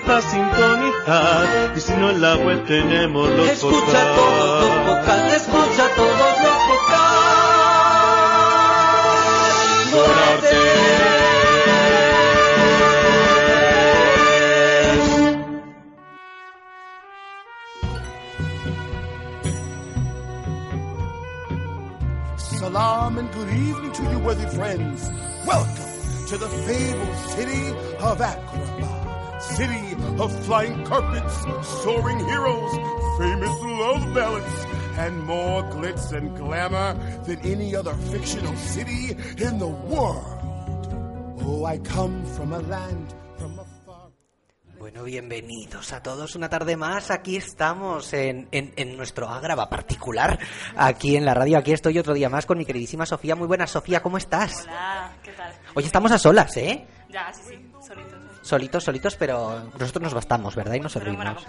quieres escuchar, empieza sintonizar. Y si no en la web tenemos los Escucha podcasts. todos los podcasts, escucha todos los podcasts. Salam and good evening to you, worthy friends. Welcome to the fabled city of Agrabah. Of flying carpets, soaring heroes, famous love ballads, and more glitz and glamour than any other fictional city in the world. Oh, I come from a land from afar. Bueno, bienvenidos a todos una tarde más. Aquí estamos en, en, en nuestro Ágrava particular, aquí en la radio. Aquí estoy otro día más con mi queridísima Sofía. Muy buenas, Sofía, ¿cómo estás? Hola, ¿qué tal? Hoy estamos a solas, ¿eh? Ya, sí, sí, solitos. Solitos, solitos, pero nosotros nos bastamos, ¿verdad? Y nos servimos.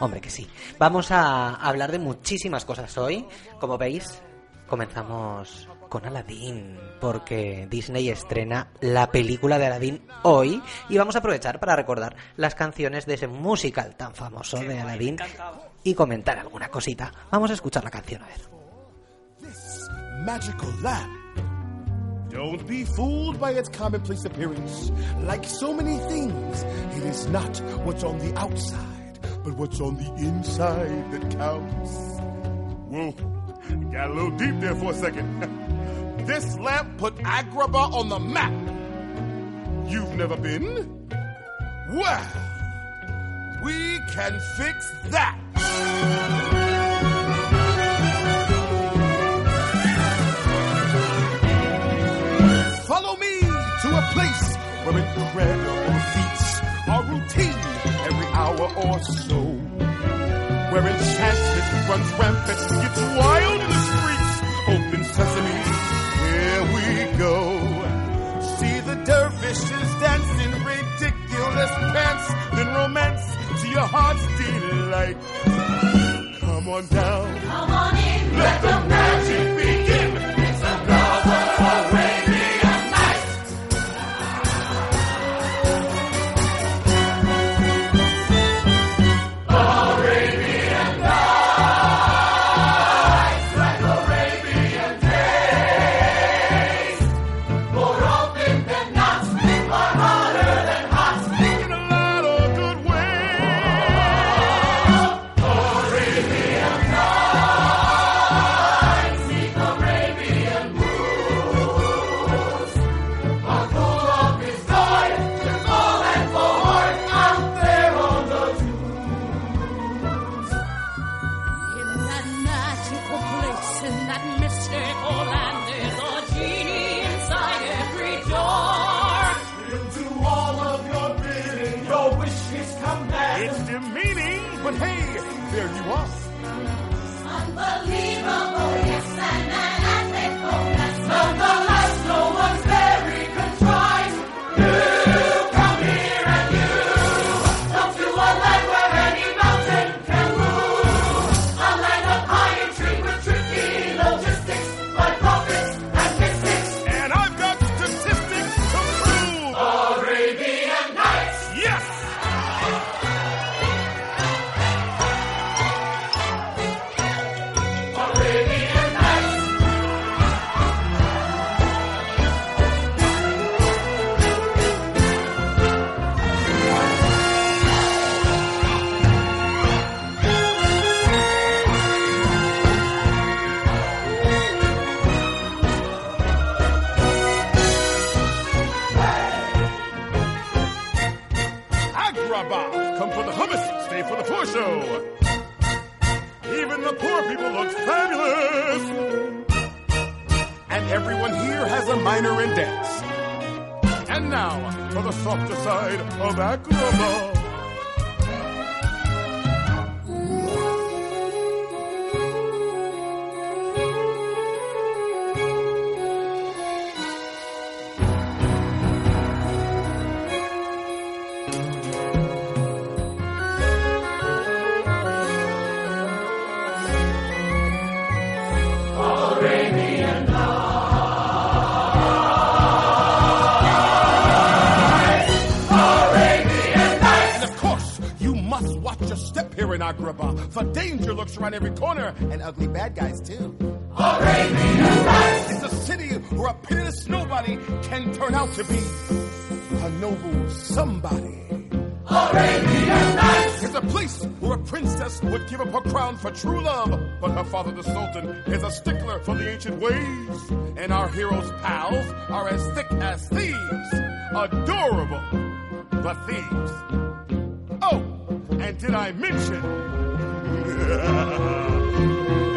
Hombre, que sí. Vamos a hablar de muchísimas cosas hoy. Como veis, comenzamos con Aladdin, porque Disney estrena la película de Aladdin hoy y vamos a aprovechar para recordar las canciones de ese musical tan famoso Qué de Aladdin y comentar alguna cosita. Vamos a escuchar la canción, a ver. this magical land. Don't be fooled by its commonplace appearance. Like so many things, it is not what's on the outside, but what's on the inside that counts. Whoa, got a little deep there for a second. this lamp put Agrabah on the map. You've never been? Well, we can fix that. A place where incredible feats are routine every hour or so. Where enchantment runs rampant, gets wild in the streets. Open sesame, here we go. See the dervishes dancing ridiculous pants, then romance to your heart's delight. Come on down. Come on in. Let the magic begin. But hey, there you are. Unbelievable, Agrabah, for danger lurks around every corner, and ugly bad guys too. It's a city where a pitiless nobody can turn out to be a noble somebody. It's a place where a princess would give up her crown for true love, but her father, the Sultan, is a stickler for the ancient ways. And our heroes' pals are as thick as thieves. Adorable, but thieves. And did I mention?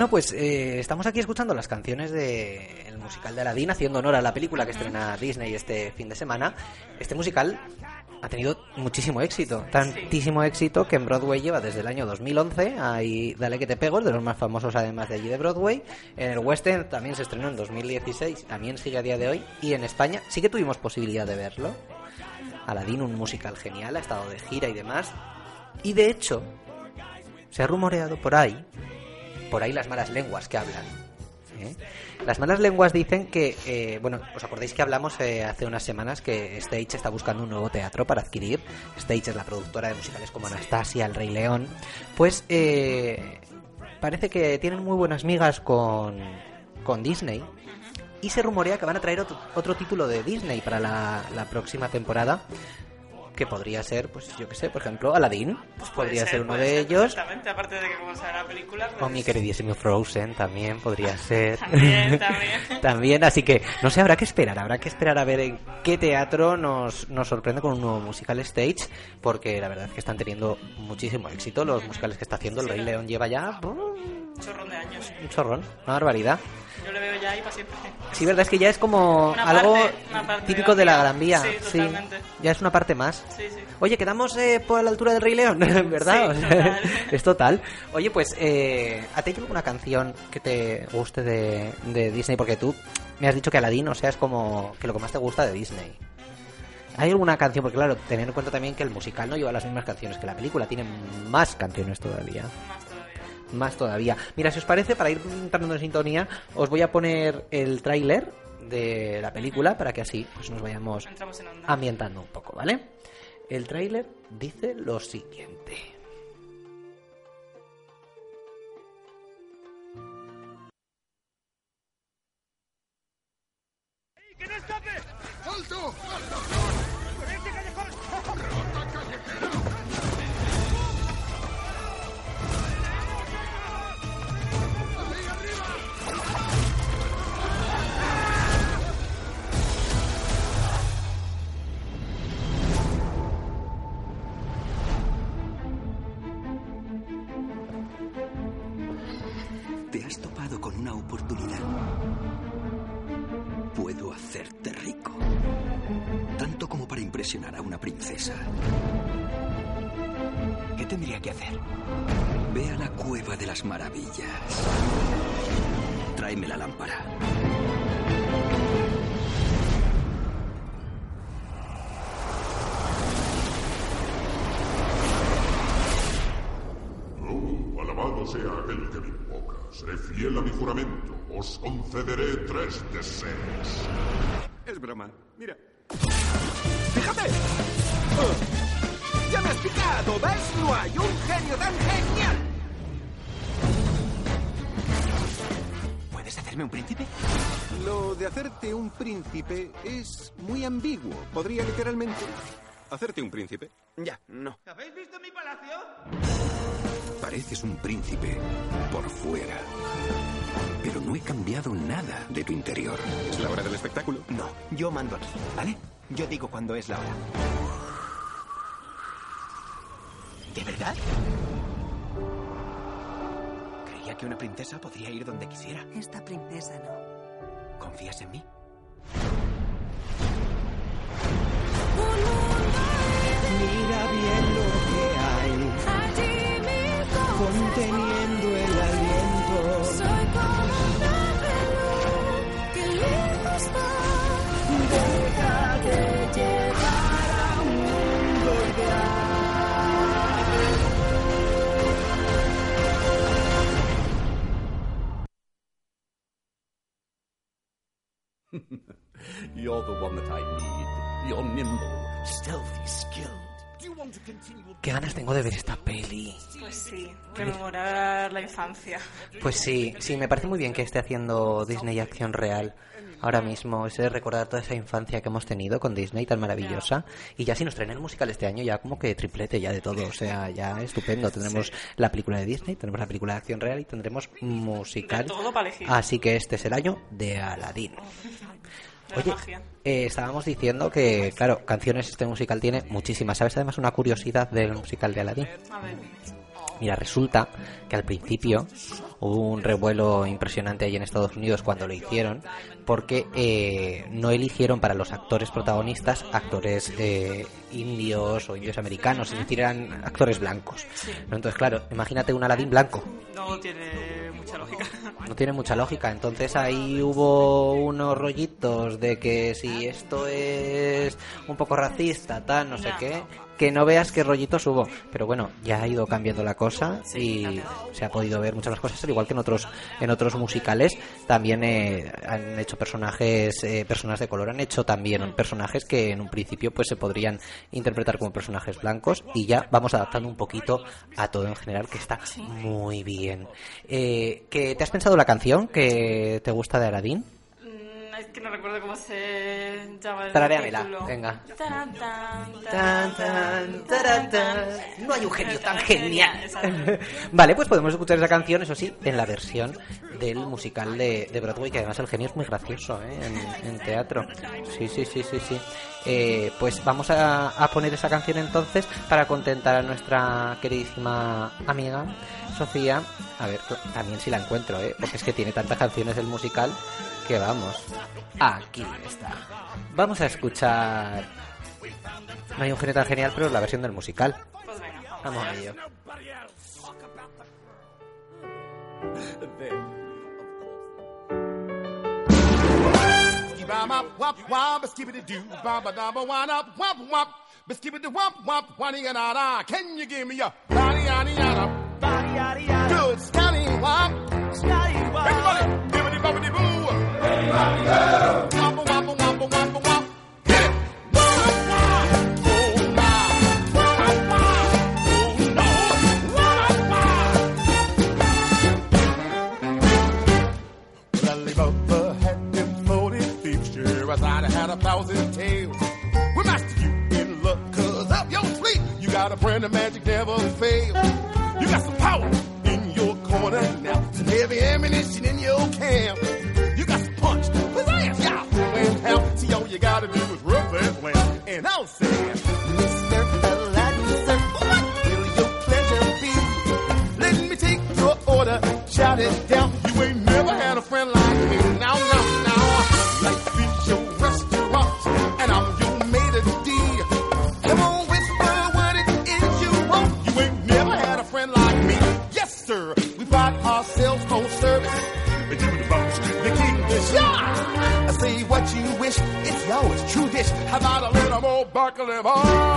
Bueno, pues eh, estamos aquí escuchando las canciones del musical de Aladdin, haciendo honor a la película que estrena Disney este fin de semana. Este musical ha tenido muchísimo éxito, tantísimo éxito que en Broadway lleva desde el año 2011. Ahí, Dale que te pego, es de los más famosos además de allí de Broadway. En el West End también se estrenó en 2016, también sigue a día de hoy. Y en España sí que tuvimos posibilidad de verlo. Aladdin, un musical genial, ha estado de gira y demás. Y de hecho, se ha rumoreado por ahí, por ahí las malas lenguas que hablan. ¿eh? Las malas lenguas dicen que, eh, bueno, ¿os acordáis que hablamos eh, hace unas semanas que Stage está buscando un nuevo teatro para adquirir? Stage es la productora de musicales como Anastasia, El Rey León. Pues parece que tienen muy buenas migas con, con Disney. Y se rumorea que van a traer otro, título de Disney para la próxima temporada. Que podría ser, pues yo que sé, por ejemplo, Aladdin. Pues podría ser, uno de ser ellos. perfectamente, aparte de que como la película, pues... O mi queridísimo Frozen también podría ser. También, también. También, así que no sé, habrá que esperar, habrá que esperar a ver en qué teatro nos, nos sorprende con un nuevo musical stage, porque la verdad es que están teniendo muchísimo éxito los musicales que está haciendo. El Rey León lleva ya Un chorrón de años. un chorrón, una barbaridad. Yo le veo ya ahí para siempre. Sí, verdad es que ya es como Una algo parte- una parte típico de la Gran Vía. Sí, ya es una parte más. Sí, sí. Oye, quedamos eh, por la altura del Rey León, ¿verdad? Sí, total. es total. Oye, pues, eh, ¿a ti hay alguna canción que te guste de, de Disney? Porque tú me has dicho que Aladdin, o sea, es como que lo que más te gusta de Disney. ¿Hay alguna canción? Porque claro, teniendo en cuenta también que el musical no lleva las mismas canciones que la película, tiene más canciones todavía. Más todavía. Mira, si os parece, para ir entrando en sintonía, os voy a poner el tráiler de la película para que así pues, nos vayamos ambientando un poco, ¿vale? El tráiler dice lo siguiente. Princesa. ¿Qué tendría que hacer? Ve a la cueva de las maravillas. Tráeme la lámpara. Oh, alabado sea aquel que me invoca. Seré fiel a mi juramento. Os concederé tres deseos. Es broma. Mira. ¡Fíjate! ¡Ya me has picado! ¿Ves? No hay un genio tan genial. ¿Puedes hacerme un príncipe? Lo de hacerte un príncipe es muy ambiguo. Podría literalmente ¿Hacerte un príncipe? Ya, no. ¿Habéis visto mi palacio? Pareces un príncipe por fuera. Pero no he cambiado nada de tu interior. ¿Es la hora del espectáculo? No, yo mando aquí, ¿vale? Yo digo cuando es la hora. ¿De verdad? Creía que una princesa podría ir donde quisiera. Esta princesa no. ¿Confías en mí? De ver esta peli. Pues sí, rememorar la infancia. Pues sí, sí, me parece muy bien que esté haciendo Disney acción real ahora mismo. Es recordar toda esa infancia que hemos tenido con Disney tan maravillosa. Y ya si nos traen el musical este año, ya como que triplete ya de todo. O sea, ya estupendo. Tendremos la película de Disney, tendremos la película de acción real y tendremos musical. De todo para elegir. Así que este es el año de Aladdin. Oye, eh, estábamos diciendo que, claro, canciones este musical tiene muchísimas. ¿Sabes además una curiosidad del musical de Aladdin? A ver. Mira, resulta que al principio hubo un revuelo impresionante ahí en Estados Unidos cuando lo hicieron, porque eh, no eligieron para los actores protagonistas actores eh, indios o indios americanos, es decir, eran actores blancos. Entonces, claro, imagínate un Aladdin blanco. No tiene mucha lógica. No tiene mucha lógica. Entonces ahí hubo unos rollitos de que si esto es un poco racista, tal, no sé qué, que no veas qué rollitos hubo. Pero bueno, ya ha ido cambiando la cosa y se ha podido ver muchas más cosas, al igual que en otros en otros musicales también eh, han hecho personajes, eh, personas de color, han hecho también personajes que en un principio pues se podrían interpretar como personajes blancos y ya vamos adaptando un poquito a todo en general que está muy bien. Eh, ¿que ¿Te has pensado la canción que te gusta de Aladdin? Es que no recuerdo cómo se llama el Tararéamela, título. venga. Tan, tan, Tan, tan, taran, tan. No hay un genio tan genial. Exacto. Vale, pues podemos escuchar esa canción, eso sí, en la versión del musical de, de Broadway, que además el genio es muy gracioso ¿eh? en, en teatro. Sí, sí, sí, sí, sí. Eh, pues vamos a, a poner esa canción entonces para contentar a nuestra queridísima amiga Sofía. A ver, también si la encuentro, ¿eh? porque es que tiene tantas canciones el musical vamos. Aquí está. Vamos a escuchar. No hay un genio tan genial, pero la versión del musical. Vamos a ello. Give a ammunition in your camp. That lamp. And I'll say, Mr. Aladdin, what will your pleasure be? Let me take your order, shout it down. You ain't never had a friend like me. How about a little more baklava? There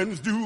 friends do.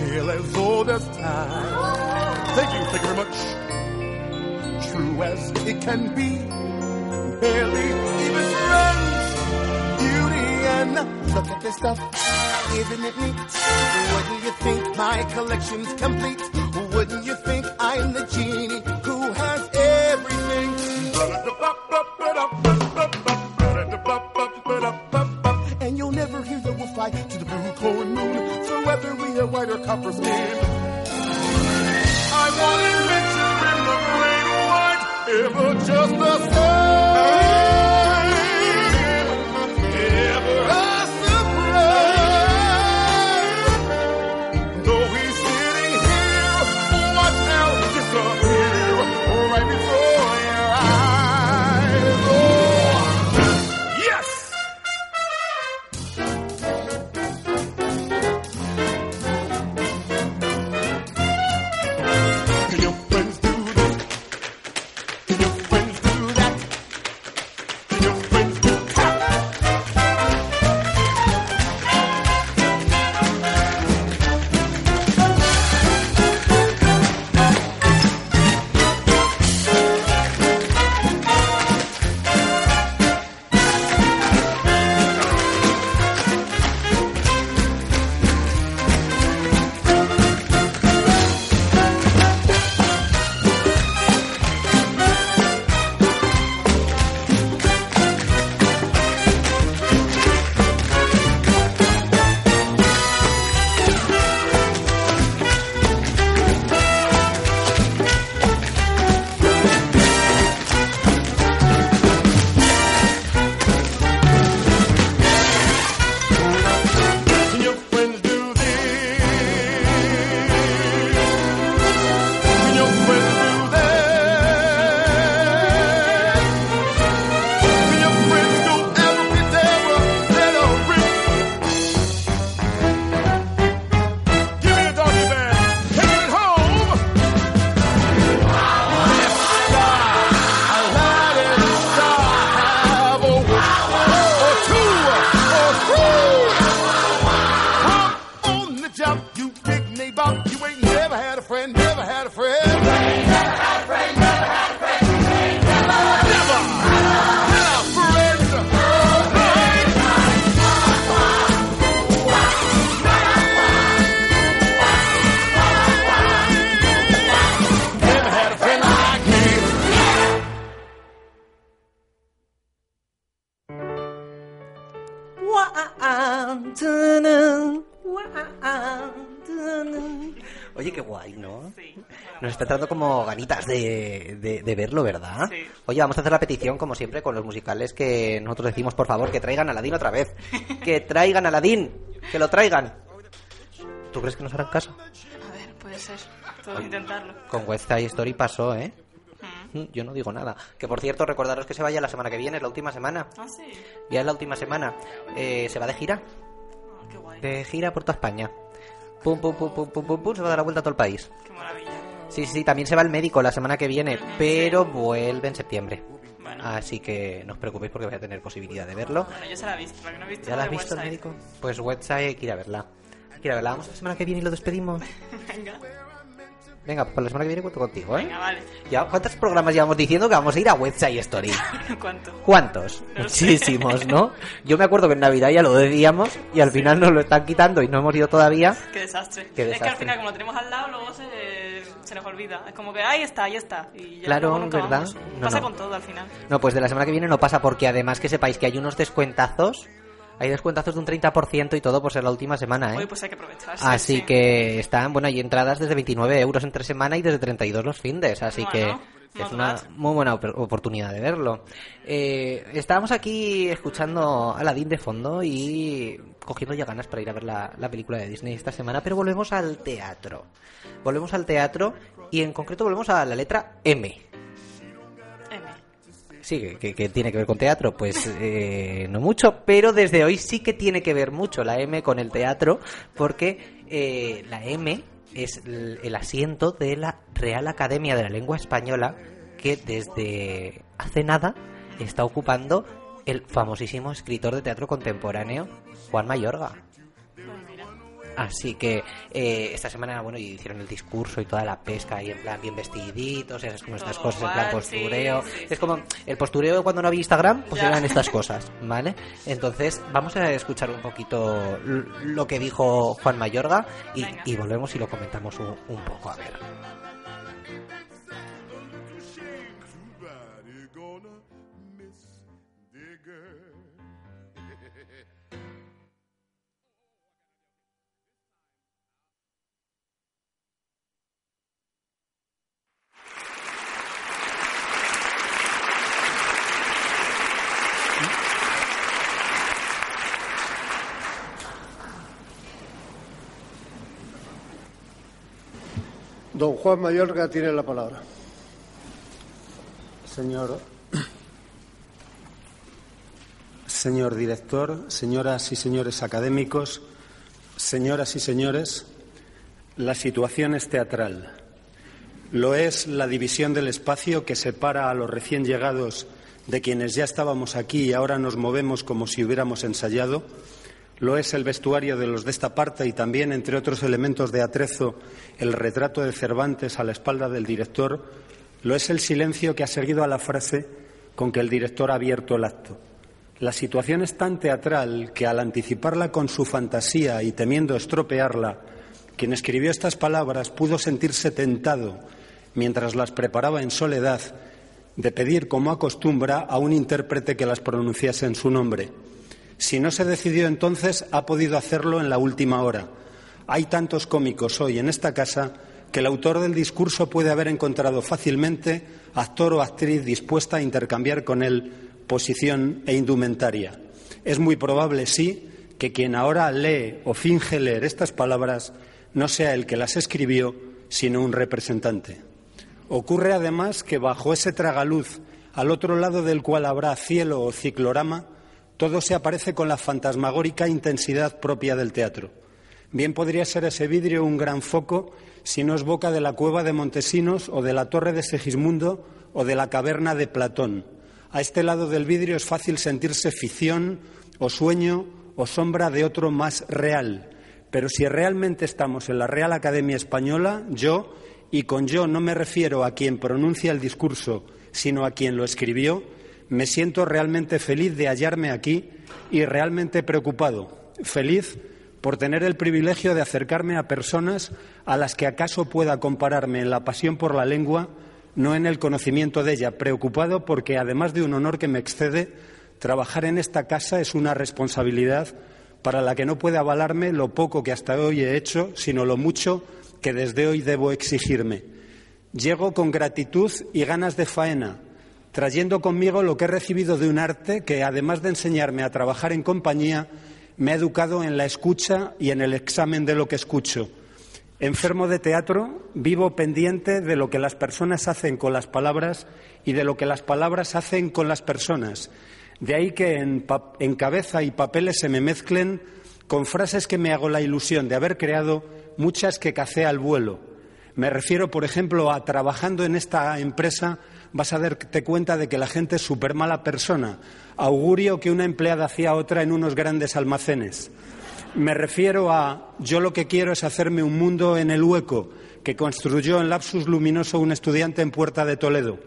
feel as old as time. Thank you, thank you very much. True as it can be, barely even friends. Beauty and look at this stuff, isn't it neat? Wouldn't you think my collection's complete? Wouldn't you think I'm the genie? lighter copper skin. I want adventure in the great white, ever just the same. De, de- de verlo, ¿verdad? Sí. Oye, vamos a hacer la petición, como siempre, con los musicales que nosotros decimos, por favor, que traigan a Aladín otra vez. Que traigan a Aladín. Que lo traigan. ¿Tú crees que nos harán caso? A ver, puede ser. Puedo intentarlo. Con West Side Story pasó, ¿eh? Mm, Yo no digo nada. Que por cierto, recordaros que se vaya la semana que viene, es la última semana. Ah, sí. Ya es la última semana. Eh, se va de gira. Ah, qué guay. De gira por toda España. Pum, pum, pum, pum, pum, pum, pum, se va a dar la vuelta a todo el país. Qué maravilla. Sí, sí, también se va el médico la semana que viene, pero vuelve en septiembre. Bueno. Así que no os preocupéis porque voy a tener posibilidad de verlo. Bueno, yo se la he visto. No he visto ¿Ya la has visto el médico? Pues website hay que ir a verla. Hay que ir a verla. Vamos la semana que viene y lo despedimos. Venga. Venga, pues la semana que viene cuento contigo, ¿eh? Venga, vale. Ya, ¿Cuántos programas llevamos diciendo que vamos a ir a Website Story? ¿Cuánto? ¿Cuántos? No lo sé. Muchísimos, ¿no? Yo me acuerdo que en Navidad ya lo decíamos y al final nos lo están quitando y no hemos ido todavía. Qué desastre. Qué Es que al final, como lo tenemos al lado, luego se, se nos olvida. Es como que ahí está, ahí está. Y ya Claro, nunca ¿verdad? vamos. No, Pasa no. con todo al final. No, pues de la semana que viene no pasa porque además que sepáis que hay unos descuentazos. Hay descuentazos de un 30% y todo por ser la última semana, ¿eh? Hoy pues hay que aprovecharse. Así sí. que están, bueno, hay entradas desde 29 euros entre semana y desde 32 los findes, así Bueno, que es una muy buena op- oportunidad de verlo. Eh, estábamos aquí escuchando a Aladdin de fondo y cogiendo ya ganas para ir a ver la, la película de Disney esta semana, pero volvemos al teatro. Volvemos al teatro y en concreto volvemos a la letra. M. Sí, que, tiene que ver con teatro, pues eh, no mucho, pero desde hoy sí que tiene que ver mucho la M con el teatro, porque eh, la M es el, el asiento de la Real Academia de la Lengua Española, que desde hace nada está ocupando el famosísimo escritor de teatro contemporáneo, Juan Mayorga. Así que eh, esta semana, bueno, hicieron el discurso y toda la pesca y en plan bien vestiditos, esas como estas Todo cosas, en plan sí, postureo. sí, Es como el postureo cuando no había Instagram, pues Ya. eran estas cosas, ¿vale? Entonces, vamos a escuchar un poquito lo que dijo Juan Mayorga y, y volvemos y lo comentamos un, un poco, a ver. Don Juan Mayorga tiene la palabra. Señor, señor director, señoras y señores académicos, señoras y señores, la situación es teatral. Lo es la división del espacio que separa a los recién llegados de quienes ya estábamos aquí y ahora nos movemos como si hubiéramos ensayado. Lo es el vestuario de los de esta parte y también, entre otros elementos de atrezo, el retrato de Cervantes a la espalda del director. Lo es el silencio que ha seguido a la frase con que el director ha abierto el acto. La situación es tan teatral que al anticiparla con su fantasía y temiendo estropearla, quien escribió estas palabras pudo sentirse tentado, mientras las preparaba en soledad, de pedir, como acostumbra, a un intérprete que las pronunciase en su nombre. Si no se decidió entonces, ha podido hacerlo en la última hora. Hay tantos cómicos hoy en esta casa que el autor del discurso puede haber encontrado fácilmente actor o actriz dispuesta a intercambiar con él posición e indumentaria. Es muy probable, sí, que quien ahora lee o finge leer estas palabras no sea el que las escribió, sino un representante. Ocurre además que bajo ese tragaluz, al otro lado del cual habrá cielo o ciclorama, todo se aparece con la fantasmagórica intensidad propia del teatro. Bien podría ser ese vidrio un gran foco si no es boca de la cueva de Montesinos o de la torre de Segismundo o de la caverna de Platón. A este lado del vidrio es fácil sentirse ficción o sueño o sombra de otro más real, Pero si realmente estamos en la Real Academia Española, yo, y con yo no me refiero a quien pronuncia el discurso, sino a quien lo escribió, me siento realmente feliz de hallarme aquí y realmente preocupado. Feliz por tener el privilegio de acercarme a personas a las que acaso pueda compararme en la pasión por la lengua, no en el conocimiento de ella. Preocupado porque, además de un honor que me excede, trabajar en esta casa es una responsabilidad para la que no puede avalarme lo poco que hasta hoy he hecho, sino lo mucho que desde hoy debo exigirme. Llego con gratitud y ganas de faena, trayendo conmigo lo que he recibido de un arte que, además de enseñarme a trabajar en compañía, me ha educado en la escucha y en el examen de lo que escucho. Enfermo de teatro, vivo pendiente de lo que las personas hacen con las palabras y de lo que las palabras hacen con las personas. De ahí que en, cabeza y papeles se me mezclen con frases que me hago la ilusión de haber creado, muchas que cacé al vuelo. Me refiero, por ejemplo, a trabajando en esta empresa vas a darte cuenta de que la gente es súper mala persona. Augurio que una empleada hacía otra en unos grandes almacenes. Me refiero a yo lo que quiero es hacerme un mundo en el hueco que construyó en lapsus luminoso un estudiante en Puerta de Toledo.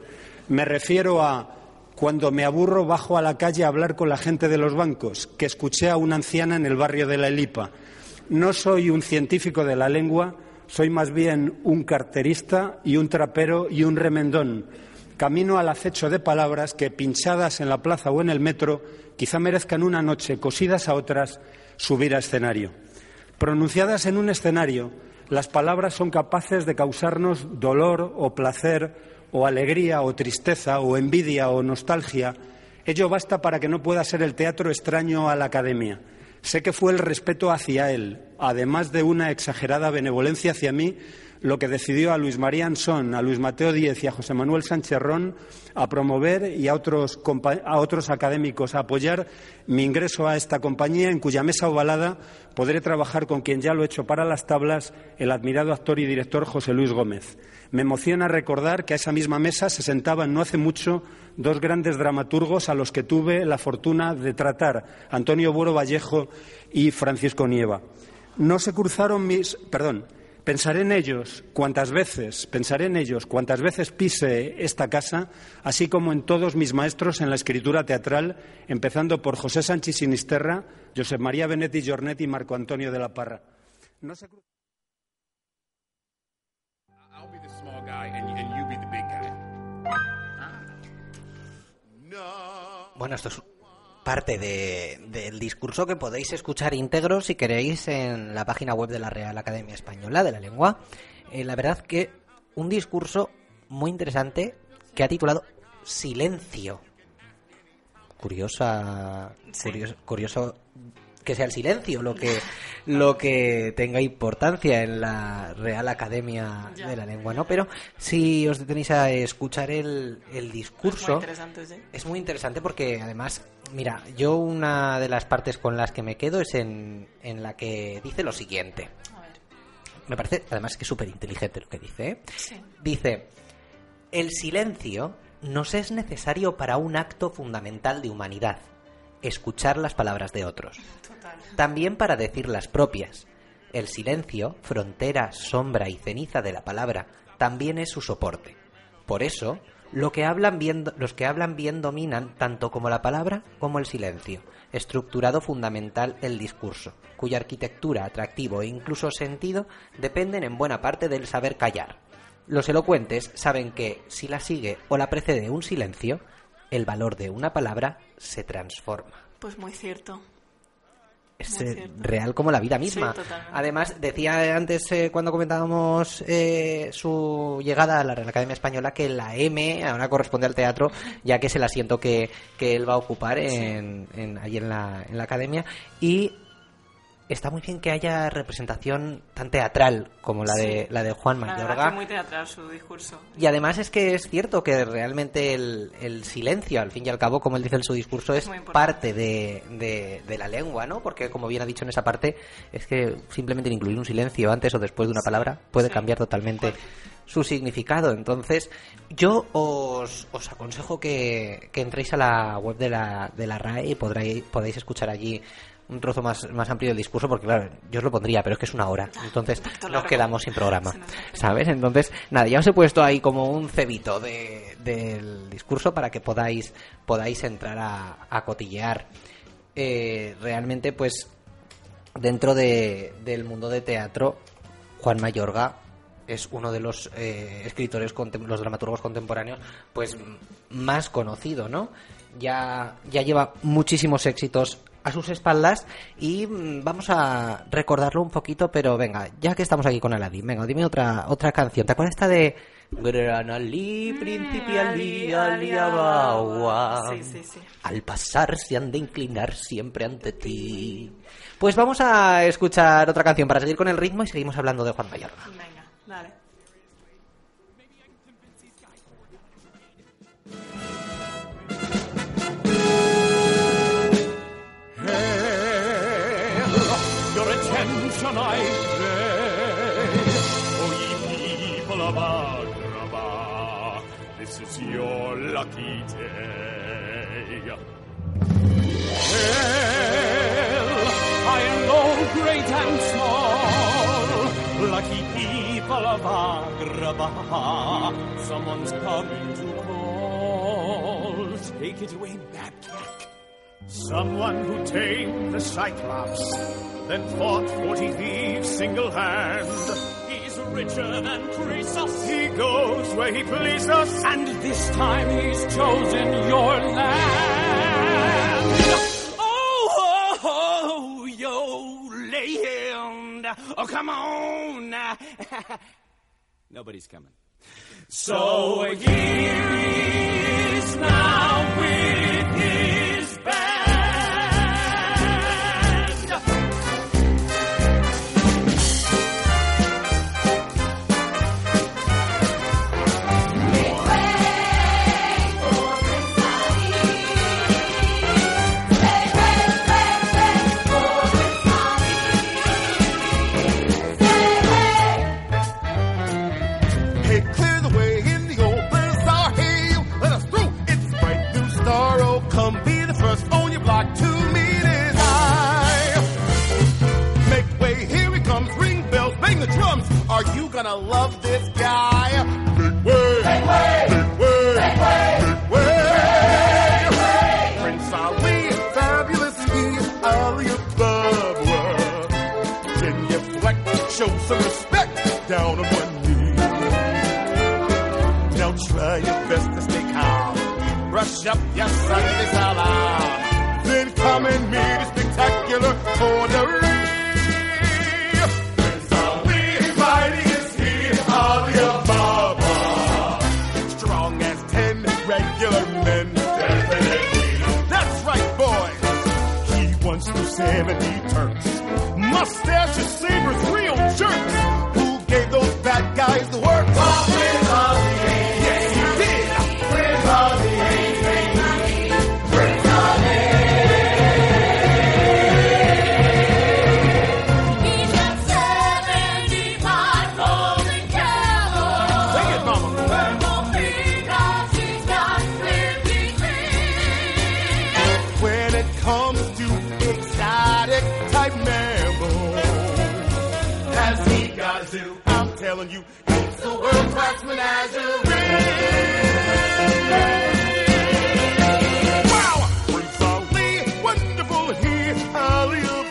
Me refiero a cuando me aburro bajo a la calle a hablar con la gente de los bancos, que escuché a una anciana en el barrio de la Elipa. No soy un científico de la lengua, soy más bien un carterista y un trapero y un remendón. Camino al acecho de palabras que, pinchadas en la plaza o en el metro, quizá merezcan una noche, cosidas a otras, subir a escenario. Pronunciadas en un escenario, las palabras son capaces de causarnos dolor o placer o alegría o tristeza o envidia o nostalgia. Ello basta para que no pueda ser el teatro extraño a la academia. Sé que fue el respeto hacia él, además de una exagerada benevolencia hacia mí, lo que decidió a Luis María Ansón, a Luis Mateo Díez y a José Manuel Sánchez Ron a promover y a otros, a otros académicos a apoyar mi ingreso a esta compañía, en cuya mesa ovalada podré trabajar con quien ya lo he hecho para las tablas, el admirado actor y director José Luis Gómez. Me emociona recordar que a esa misma mesa se sentaban no hace mucho dos grandes dramaturgos a los que tuve la fortuna de tratar, Antonio Buero Vallejo y Francisco Nieva. No se cruzaron mis. Perdón. Pensaré en ellos cuantas veces, pensaré en ellos cuantas veces pise esta casa, así como en todos mis maestros en la escritura teatral, empezando por José Sánchez Sinisterra, Josep María Benetti Jornet y Marco Antonio de la Parra. No se Bueno, esto es parte de, del discurso que podéis escuchar íntegro si queréis en la página web de la Real Academia Española de la Lengua. Eh, la verdad que un discurso muy interesante que ha titulado Silencio. Curiosa, curioso, curioso que sea el silencio lo que lo que tenga importancia en la Real Academia Ya. de la Lengua, ¿no? Pero si os detenéis a escuchar el, el discurso, Es muy interesante, sí. es muy interesante porque además, mira, yo una de las partes con las que me quedo es en, en la que dice lo siguiente. Me parece además que es súper inteligente lo que dice. ¿eh? Dice, el silencio nos es necesario para un acto fundamental de humanidad, escuchar las palabras de otros. También para decir las propias. El silencio, frontera, sombra y ceniza de la palabra, también es su soporte. Por eso, los que hablan bien dominan tanto como la palabra como el silencio, estructurado fundamental el discurso, cuya arquitectura, atractivo e incluso sentido dependen en buena parte del saber callar. Los elocuentes saben que si la sigue o la precede un silencio, el valor de una palabra se transforma. Pues muy cierto. Es Muy eh, cierto. real como la vida misma. Sí. Además, decía antes eh, cuando comentábamos eh, su llegada a la Real Academia Española que la M ahora corresponde al teatro, ya que es el asiento que, que él va a ocupar en, en- allí en la, en la academia. Y está muy bien que haya representación tan teatral como la, de, la de Juan Mayorga. muy teatral su discurso. Y además es que es cierto que realmente el, el silencio, al fin y al cabo, como él dice en su discurso, es parte de, de- de la lengua, ¿no? Porque, como bien ha dicho en esa parte, es que simplemente incluir un silencio antes o después de una palabra puede cambiar totalmente su significado. Entonces, yo os, os aconsejo que, que entréis a la web de la, de la RAE y podréis, podéis escuchar allí un trozo más, más amplio del discurso, porque claro, yo os lo pondría, pero es que es una hora. Entonces nos largo. quedamos sin programa. ¿Sabes? Entonces, nada, ya os he puesto ahí como un cebito de, del discurso para que podáis, podáis entrar a, a cotillear. Eh, realmente, pues, dentro de, del mundo de teatro, Juan Mayorga es uno de los eh, escritores, los dramaturgos contemporáneos, pues más conocido, ¿no? Ya, ya lleva muchísimos éxitos a sus espaldas y mm, vamos a recordarlo un poquito, pero venga, ya que estamos aquí con Aladdin, venga, dime otra, otra canción. ¿Te acuerdas esta de Gran Ali, príncipe Ali, Ali Abawa? Sí, sí, sí. Al pasar se han de inclinar siempre ante ti. Pues vamos a escuchar otra canción para seguir con el ritmo y seguimos hablando de Juan Mayorga. Venga, dale. Your lucky day. Well, I know great and small, lucky people of Agrabah, someone's coming to call. Take it away, Bad Cat. Someone who tamed the Cyclops, then fought forty thieves single hand. Richer than Croesus. He goes where he pleases, and this time he's chosen your land. Oh, oh, oh yo, land. Oh, come on. Nobody's coming. So here he is now with wonderful he,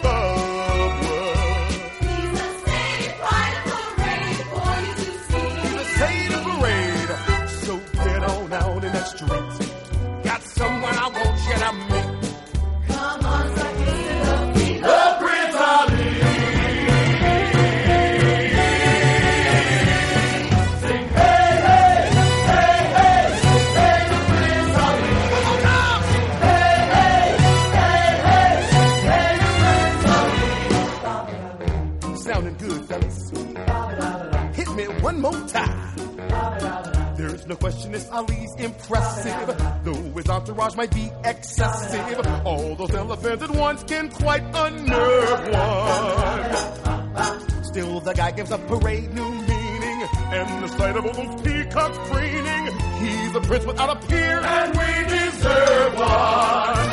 No question is Ali's impressive, though his entourage might be excessive. All those elephants at once can quite unnerve one. Still, the guy gives a parade new meaning, and the sight of all those peacocks preening. He's a prince without a peer, and we deserve one.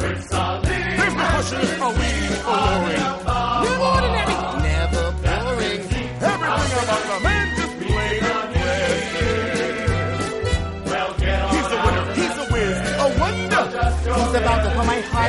Prince Ali. Question this Ali alluring. Never ordinary,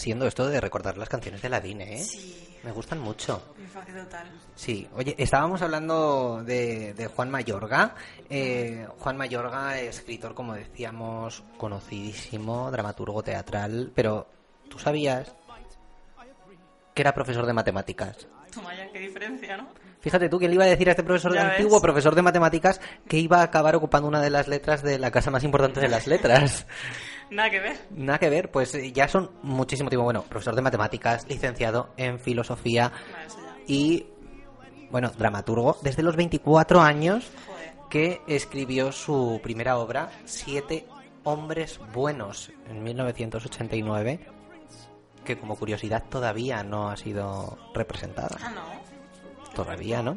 siendo esto de recordar las canciones de Aladdin, ¿eh? Sí. Me gustan mucho. Infancia total. Sí, oye, estábamos hablando de, de Juan Mayorga. Eh, Juan Mayorga, escritor, como decíamos, conocidísimo, dramaturgo teatral, pero ¿tú sabías que era profesor de matemáticas? Toma ya, qué diferencia, ¿no? Fíjate tú, ¿quién le iba a decir a este profesor de Ya ves. antiguo profesor de matemáticas que iba a acabar ocupando una de las letras de la casa más importante de las letras? Nada que ver. Nada que ver, pues eh, ya son muchísimo tiempo. Bueno, profesor de matemáticas, licenciado en filosofía y, bueno, dramaturgo desde los 24 años que escribió su primera obra, Siete Hombres Buenos, en 1989, que como curiosidad todavía no ha sido representada. Ah, no. Todavía, ¿no?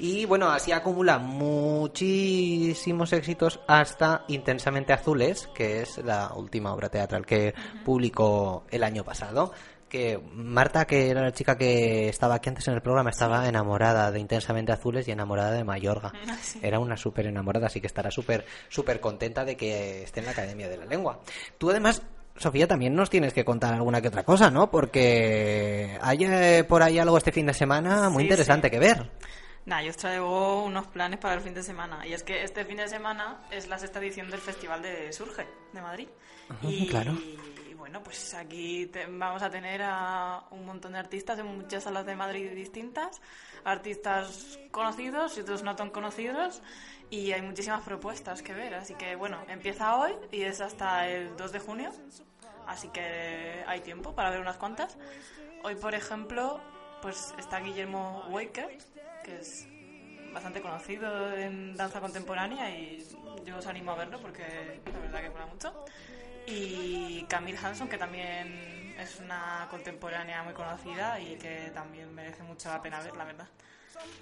Y bueno, así acumula muchísimos éxitos hasta Intensamente Azules, que es la última obra teatral que publicó el año pasado. Que Marta, que era la chica que estaba aquí antes en el programa, estaba enamorada de Intensamente Azules y enamorada de Mayorga. Era una súper enamorada, así que estará súper súper contenta de que esté en la Academia de la Lengua. Tú además Sofía, también nos tienes que contar alguna que otra cosa, ¿no? Porque hay eh, por ahí algo este fin de semana muy Sí, interesante sí. que ver. Nada, yo os traigo unos planes para el fin de semana. Y es que este fin de semana es la sexta edición del Festival de Surge de Madrid. y, claro. Bueno, pues aquí te- vamos a tener a un montón de artistas en muchas salas de Madrid distintas. Artistas conocidos y otros no tan conocidos. Y hay muchísimas propuestas que ver. Así que bueno, empieza hoy y es hasta el 2 de junio. Así que hay tiempo para ver unas cuantas. Hoy, por ejemplo, pues está Guillermo Waker, que es bastante conocido en danza contemporánea y yo os animo a verlo porque la verdad que mola mucho. Y Camille Hanson, que también es una contemporánea muy conocida y que también merece mucho la pena ver, la verdad.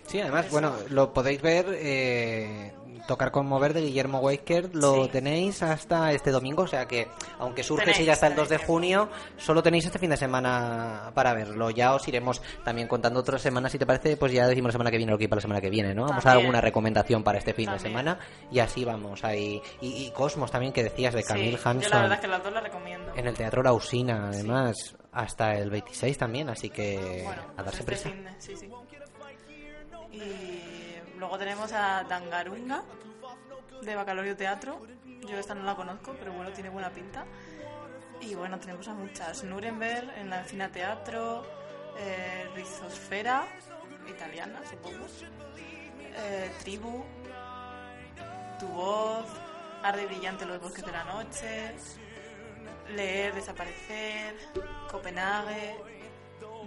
Sí, además, bueno, lo podéis ver, eh, Tocar con Mover de Guillermo Waker, lo Sí. tenéis hasta este domingo, o sea que, aunque surge Tenéis, sigue hasta el 2 tenéis de junio, solo tenéis este fin de semana para verlo. Ya os iremos también contando otras semanas, si te parece, pues ya decimos la semana que viene lo que hay para la semana que viene, ¿no? Vamos a dar alguna recomendación para este fin de semana y así vamos ahí. Y, y Cosmos también, que decías, de Camille Sí, Hanson. yo la verdad es que las dos las recomiendo. En el Teatro La Usina, además, hasta el 26 también, así que Bueno, a darse este prisa. sí, sí. Y luego tenemos a Dangarunga de Bacalorio Teatro. Yo esta no la conozco, pero bueno, tiene buena pinta. Y bueno, tenemos a muchas. Nuremberg en la Encina Teatro, eh, Rizosfera, italiana, supongo. Eh, Tribu, Tu Voz, Arde Brillante los Bosques de la Noche, Leer, Desaparecer, Copenhague.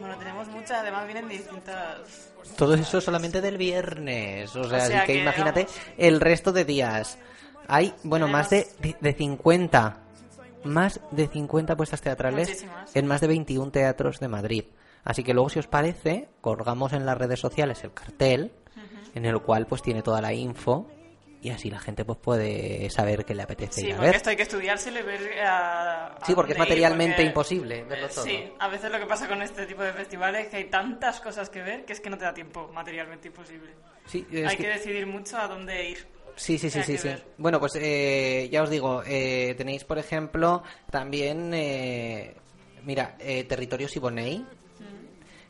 Bueno, tenemos muchas, además vienen distintas. Todo eso solamente del viernes. O sea, O sea que, que, imagínate vamos. el resto de días. Hay, bueno, más de, de, de 50. Más de 50 puestas teatrales Muchísimas. en más de 21 teatros de Madrid. Así que luego, si os parece, colgamos en las redes sociales el cartel, en el cual pues tiene toda la info y así la gente pues puede saber qué le apetece Sí, ir a porque ver. esto hay que estudiárselo y ver eh, a, a Sí, porque es materialmente porque- imposible verlo todo. Sí, a veces lo que pasa con este tipo de festivales es que hay tantas cosas que ver que es que no te da tiempo, materialmente imposible. Sí, es hay que- que... decidir mucho a dónde ir. Sí, sí, sí, sí, sí. Bueno, pues eh, ya os digo, eh, tenéis, por ejemplo, también, eh, mira, eh, Territorio Siboney,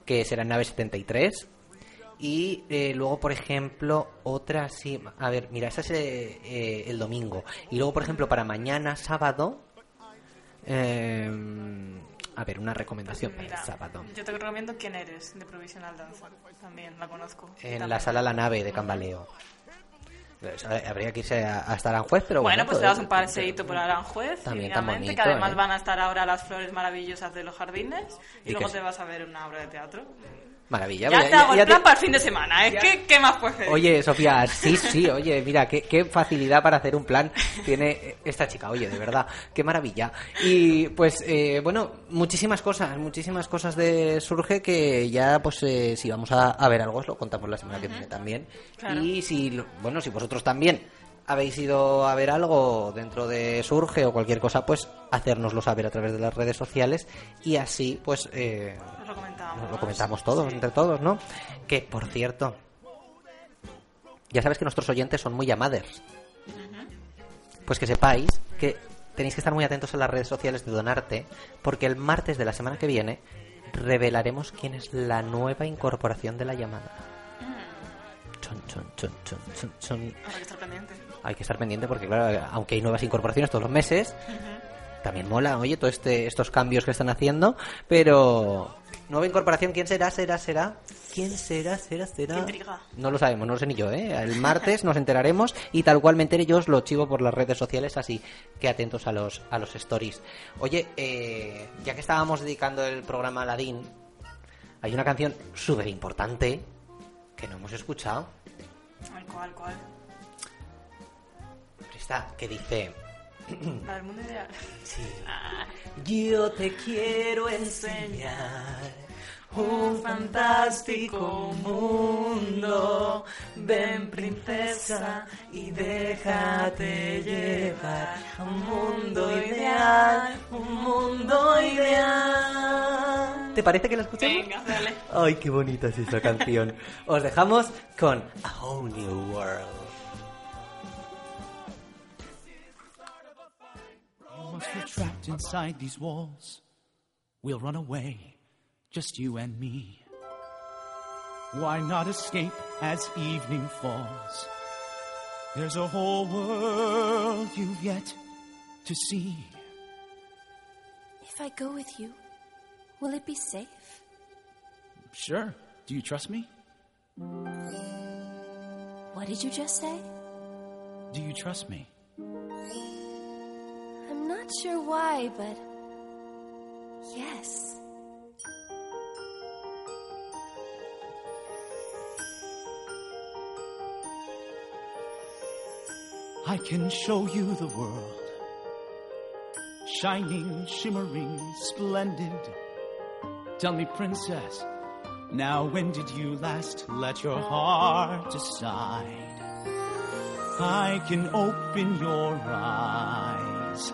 que será en nave 73. Y eh, luego, por ejemplo, otra, sí, a ver, mira, esa es eh, eh, el domingo. Y luego, por ejemplo, para mañana, sábado, eh, a ver, una recomendación para el sábado. yo te recomiendo quién eres de Provisional Danza. También la conozco. En También. la sala La Nave de Cambaleo. Pues, Habría que irse hasta Aranjuez, pero bueno, bueno. pues te das un paseíto por Aranjuez, También tan bonito, que además ¿eh? van a estar ahora las flores maravillosas de los jardines y, Y luego te vas a ver una obra de teatro. Maravilla. Ya, mira, te hago el ya plan te- para el fin de semana, ¿eh? ¿Qué, ¿Qué más puedes pedir? Oye, Sofía, sí, sí, oye, mira, qué, qué facilidad para hacer un plan tiene esta chica, oye, de verdad, qué maravilla. Y pues, eh, bueno, muchísimas cosas, muchísimas cosas de Surge que ya, pues, eh, si vamos a, a ver algo, os lo contamos la semana que viene también. Claro. Y si, bueno, si vosotros también habéis ido a ver algo dentro de Surge o cualquier cosa, pues, hacérnoslo saber a través de las redes sociales y así, pues, eh, lo comentamos. nos lo comentamos todos, entre todos, ¿no? Que, por cierto, ya sabes que nuestros oyentes son muy amaders. Pues que sepáis que tenéis que estar muy atentos a las redes sociales de Donarte, porque el martes de la semana que viene revelaremos quién es la nueva incorporación de la llamada. Chon, chon, chon, chon, chon, chon. Habrá que estar pendiente. Hay que estar pendiente porque, claro, aunque hay nuevas incorporaciones todos los meses, también mola, oye, todos este, estos cambios que están haciendo, pero nueva incorporación, ¿quién será? ¿Será? ¿Será? ¿Quién será? ¿Será? ¿Será? No lo sabemos, no lo sé ni yo, ¿eh? El martes nos enteraremos y tal cual me entere yo os lo chivo por las redes sociales, así que atentos a los, a los stories. Oye, eh, ya que estábamos dedicando el programa a Aladdin, hay una canción súper importante que no hemos escuchado. Al cual, cual. Esta que dice... La del mundo ideal. Sí. Ah, Yo te quiero enseñar un fantástico mundo. Ven, princesa, y déjate llevar a un mundo ideal, un mundo ideal. ¿Te parece que la escuchemos? venga, dale. Ay, qué bonita es esa canción. Os dejamos con A Whole New World. Once we're trapped inside these walls, we'll run away, just you and me. Why not escape as evening falls? There's a whole world you've yet to see. If I go with you, will it be safe? Sure. Do you trust me? What did you just say? Do you trust me? Sure why, but yes. I can show you the world. Shining, shimmering, splendid. Tell me, princess, now when did you last let your heart decide? I can open your eyes,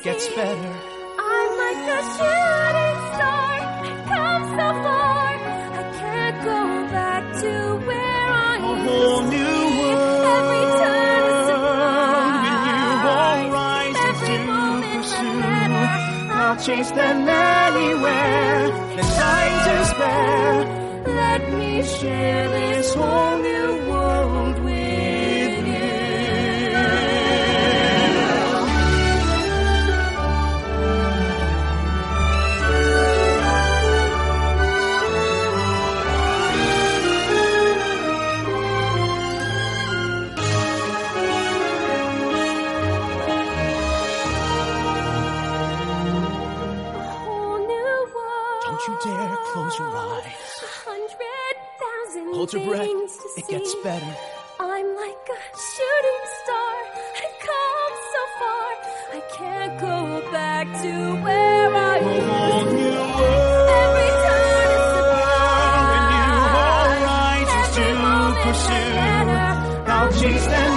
it gets better. I'm like a shooting star. I've come so far. I can't go back to where I A used whole to new be. world Every turn is a when you all rise Every to moment's a pursue. I'll chase them anywhere. There's time to spare. Let me share this whole new world Better. I'm like a shooting star. I've come so far. I can't go back to where I was. Every turn is a. When you are right to pursue, I'll chase.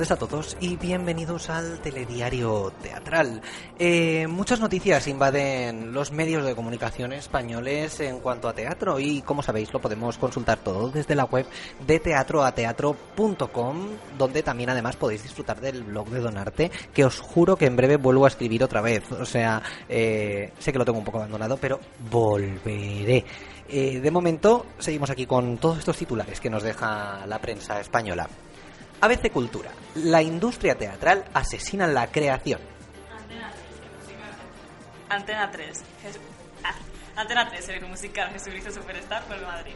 Tardes a todos y bienvenidos al telediario teatral. Eh, muchas noticias invaden los medios de comunicación españoles en cuanto a teatro y como sabéis lo podemos consultar todo desde la web de teatroateatro.com donde también además podéis disfrutar del blog de Donarte que os juro que en breve vuelvo a escribir otra vez. O sea, eh, sé que lo tengo un poco abandonado pero volveré. Eh, de momento seguimos aquí con todos estos titulares que nos deja la prensa española. ABC Cultura. La industria teatral asesina la creación. Antena 3. Jes- ah, Antena 3, el musical Jesucristo Superstar por Madrid.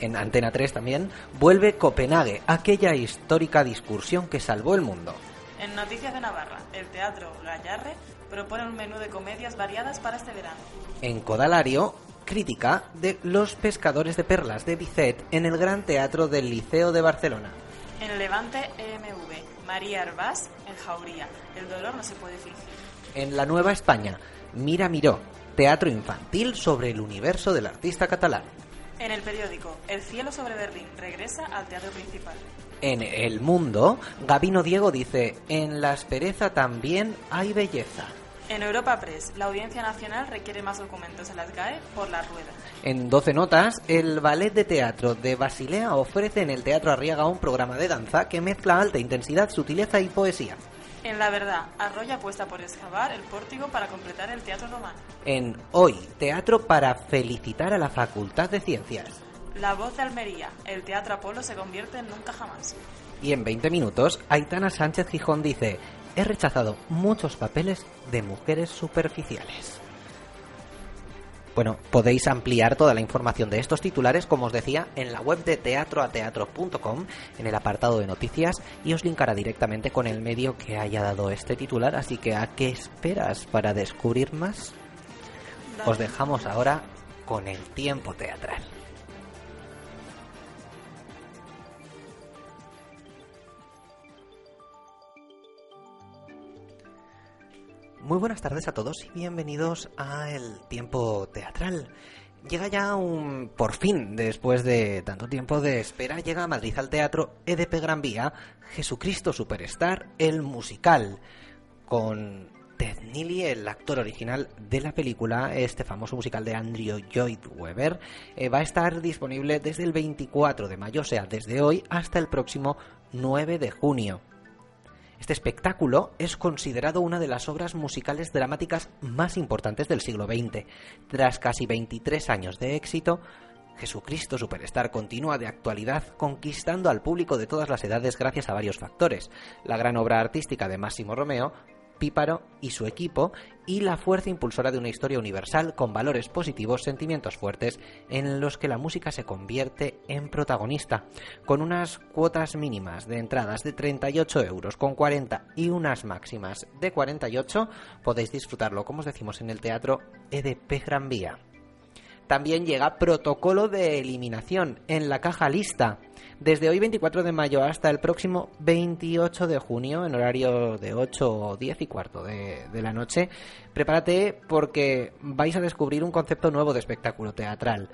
En Antena 3 también vuelve Copenhague, aquella histórica discursión que salvó el mundo. En Noticias de Navarra, el Teatro Gallarre propone un menú de comedias variadas para este verano. En Codalario, crítica de Los pescadores de perlas de Bizet en el Gran Teatro del Liceo de Barcelona. En Levante EMV, María Arbás en Jauría. El dolor no se puede fingir. En La Nueva España, Mira Miró, teatro infantil sobre el universo del artista catalán. En el periódico, El cielo sobre Berlín regresa al teatro principal. En El Mundo, Gabino Diego dice, en la aspereza también hay belleza. En Europa Press, la Audiencia Nacional requiere más documentos en las GAE por la rueda. En 12 notas, el Ballet de Teatro de Basilea ofrece en el Teatro Arriaga un programa de danza que mezcla alta intensidad, sutileza y poesía. En La Verdad, Arroyo apuesta por excavar el pórtico para completar el teatro romano. En Hoy, Teatro para felicitar a la Facultad de Ciencias. La Voz de Almería, el teatro Apolo se convierte en nunca jamás. Y en 20 minutos, Aitana Sánchez Gijón dice, he rechazado muchos papeles de mujeres superficiales. Bueno, podéis ampliar toda la información de estos titulares, como os decía, en la web de teatroateatro.com, en el apartado de noticias, y os linkará directamente con el medio que haya dado este titular, así que ¿a qué esperas para descubrir más? Os dejamos ahora con el tiempo teatral. Muy buenas tardes a todos y bienvenidos a El Tiempo Teatral. Llega ya un... por fin, después de tanto tiempo de espera, llega a Madrid al Teatro EDP Gran Vía Jesucristo Superstar, el musical, con Ted Neely, el actor original de la película, este famoso musical de Andrew Lloyd Webber, eh, va a estar disponible desde el 24 de mayo, o sea, desde hoy hasta el próximo 9 de junio. Este espectáculo es considerado una de las obras musicales dramáticas más importantes del siglo XX. Tras casi 23 años de éxito, Jesucristo Superstar continúa de actualidad conquistando al público de todas las edades gracias a varios factores. La gran obra artística de Máximo Romeo, Píparo y su equipo, y la fuerza impulsora de una historia universal con valores positivos, sentimientos fuertes, en los que la música se convierte en protagonista, con unas cuotas mínimas de entradas de 38 euros con 40 y unas máximas de 48, podéis disfrutarlo, como os decimos, en el teatro EDP Gran Vía. También llega protocolo de eliminación en la caja lista. Desde hoy 24 de mayo hasta el próximo 28 de junio, en horario de 8 o 10 y cuarto de, de la noche, prepárate porque vais a descubrir un concepto nuevo de espectáculo teatral.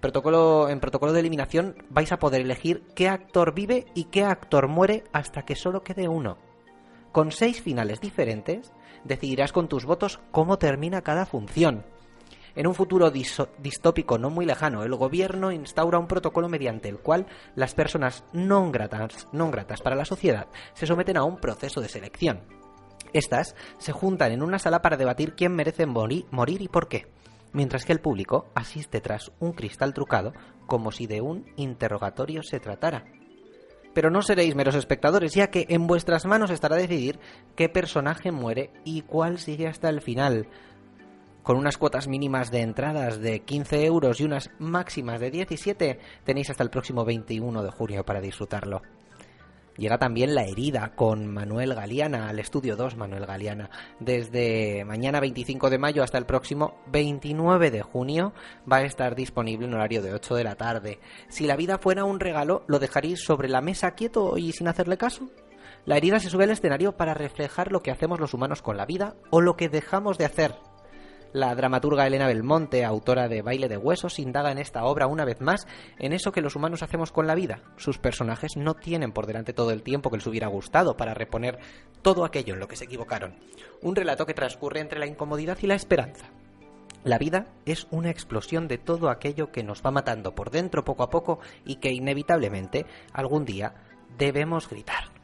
Protocolo, en protocolo de eliminación vais a poder elegir qué actor vive y qué actor muere hasta que solo quede uno. Con seis finales diferentes, decidirás con tus votos cómo termina cada función. En un futuro distópico no muy lejano, el gobierno instaura un protocolo mediante el cual las personas no gratas, para la sociedad se someten a un proceso de selección. Estas se juntan en una sala para debatir quién merece mori- morir y por qué, mientras que el público asiste tras un cristal trucado como si de un interrogatorio se tratara. Pero no seréis meros espectadores, ya que en vuestras manos estará decidir qué personaje muere y cuál sigue hasta el final. Con unas cuotas mínimas de entradas de 15 euros y unas máximas de 17, tenéis hasta el próximo 21 de junio para disfrutarlo. Llega también La Herida con Manuel Galeana, al estudio 2 Manuel Galeana. Desde mañana 25 de mayo hasta el próximo 29 de junio va a estar disponible en horario de 8 de la tarde. Si la vida fuera un regalo, ¿lo dejaréis sobre la mesa quieto y sin hacerle caso? La herida se sube al escenario para reflejar lo que hacemos los humanos con la vida o lo que dejamos de hacer. La dramaturga Elena Belmonte, autora de Baile de Huesos, indaga en esta obra una vez más en eso que los humanos hacemos con la vida. Sus personajes no tienen por delante todo el tiempo que les hubiera gustado para reponer todo aquello en lo que se equivocaron. Un relato que transcurre entre la incomodidad y la esperanza. La vida es una explosión de todo aquello que nos va matando por dentro poco a poco y que inevitablemente algún día debemos gritar.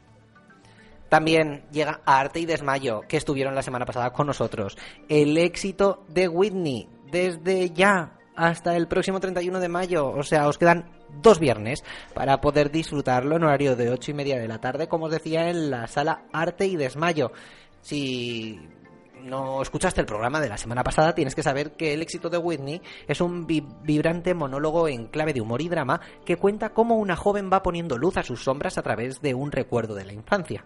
También llega a Arte y Desmayo, que estuvieron la semana pasada con nosotros. El éxito de Whitney, desde ya hasta el próximo 31 de mayo. O sea, os quedan dos viernes para poder disfrutarlo en horario de 8 y media de la tarde, como os decía, en la sala Arte y Desmayo. Si no escuchaste el programa de la semana pasada, tienes que saber que el éxito de Whitney es un vi- vibrante monólogo en clave de humor y drama que cuenta cómo una joven va poniendo luz a sus sombras a través de un recuerdo de la infancia.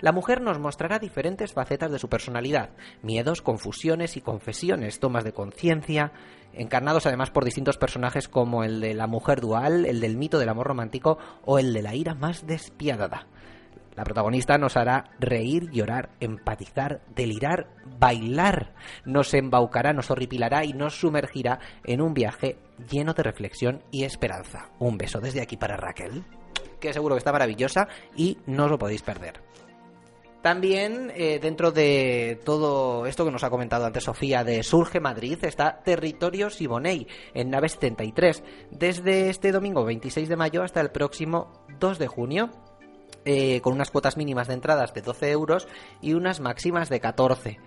La mujer nos mostrará diferentes facetas de su personalidad, miedos, confusiones y confesiones, tomas de conciencia, encarnados además por distintos personajes como el de la mujer dual, el del mito del amor romántico o el de la ira más despiadada. La protagonista nos hará reír, llorar, empatizar, delirar, bailar. Nos embaucará, nos horripilará y nos sumergirá en un viaje lleno de reflexión y esperanza. Un beso desde aquí para Raquel, que seguro que está maravillosa y no os lo podéis perder. También eh, dentro de todo esto que nos ha comentado antes Sofía de Surge Madrid está Territorio Siboney en nave 73 desde este domingo 26 de mayo hasta el próximo 2 de junio eh, con unas cuotas mínimas de entradas de 12 euros y unas máximas de 14.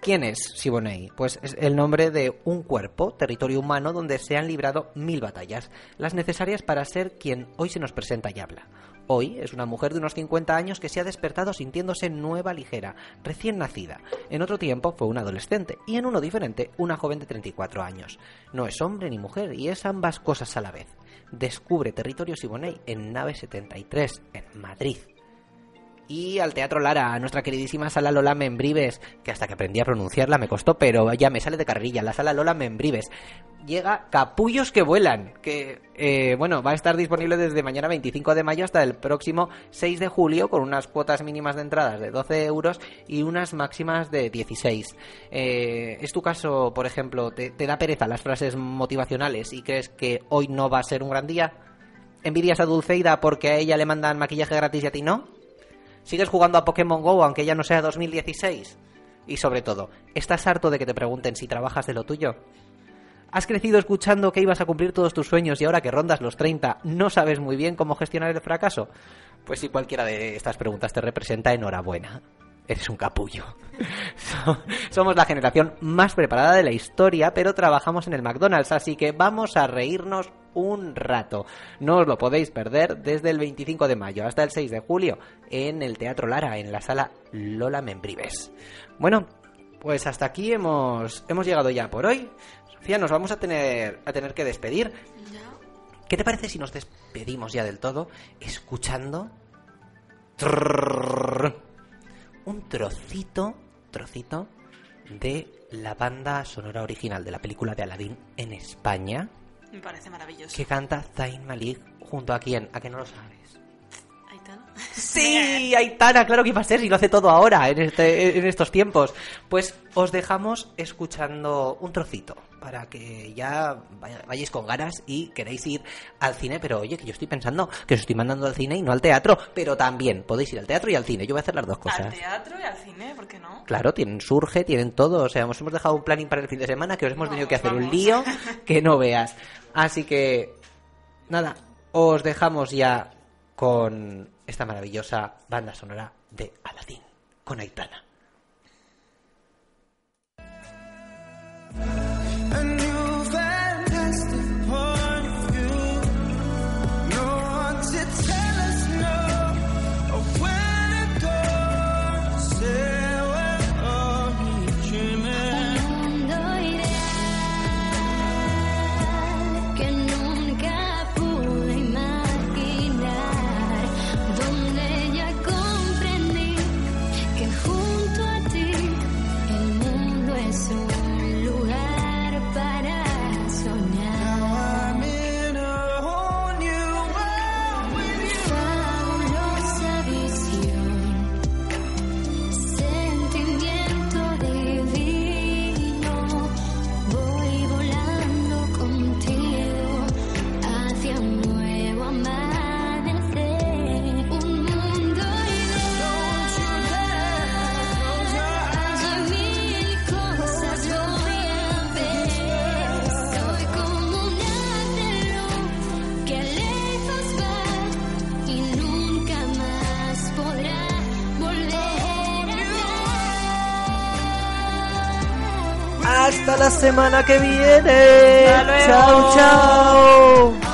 ¿Quién es Siboney? Pues es el nombre de un cuerpo, territorio humano, donde se han librado mil batallas, las necesarias para ser quien hoy se nos presenta y habla. Hoy es una mujer de unos 50 años que se ha despertado sintiéndose nueva ligera, recién nacida. En otro tiempo fue una adolescente y en uno diferente una joven de 34 años. No es hombre ni mujer y es ambas cosas a la vez. Descubre Territorio Siboney en nave 73 en Madrid y al Teatro Lara, a nuestra queridísima Sala Lola Membrives, que hasta que aprendí a pronunciarla me costó, pero ya me sale de carrilla, la Sala Lola Membrives. Llega Capullos que vuelan, que eh, bueno, va a estar disponible desde mañana 25 de mayo hasta el próximo 6 de julio, con unas cuotas mínimas de entradas de 12 euros y unas máximas de 16. Eh, ¿Es tu caso, por ejemplo, te, te da pereza las frases motivacionales y crees que hoy no va a ser un gran día? ¿Envidias a Dulceida porque a ella le mandan maquillaje gratis y a ti no? ¿Sigues jugando a Pokémon Go aunque ya no sea 2016? Y sobre todo, ¿estás harto de que te pregunten si trabajas de lo tuyo? ¿Has crecido escuchando que ibas a cumplir todos tus sueños y ahora que rondas los 30 no sabes muy bien cómo gestionar el fracaso? Pues si cualquiera de estas preguntas te representa, enhorabuena. Eres un capullo. So- Somos la generación más preparada de la historia, pero trabajamos en el McDonald's, así que vamos a reírnos un rato. No os lo podéis perder desde el 25 de mayo hasta el 6 de julio en el Teatro Lara, en la sala Lola Membrives. Bueno, pues hasta aquí hemos, hemos llegado ya por hoy. Sofía, nos vamos a tener, a tener que despedir. ¿Qué te parece si nos despedimos ya del todo escuchando trrrr, un trocito, trocito de la banda sonora original de la película de Aladdin en España Me parece maravilloso. que canta Zayn Malik junto a quién? ¿A que no lo sabes? Aitana. Sí, Aitana, claro que iba a ser si lo hace todo ahora, en, este, en estos tiempos. Pues os dejamos escuchando un trocito para que ya vayáis con ganas y queréis ir al cine. Pero oye, que yo estoy pensando que os estoy mandando al cine y no al teatro. Pero también podéis ir al teatro y al cine. Yo voy a hacer las dos Al cosas. teatro y al cine, ¿por qué no? Claro, tienen surge, tienen todo. O sea, hemos hemos dejado un planning para el fin de semana que os hemos tenido que hacer un lío que no veas. Así que, nada, os dejamos ya con esta maravillosa banda sonora de Aladdin, con Aitana. La semana que viene. Hasta luego. Chao, chao.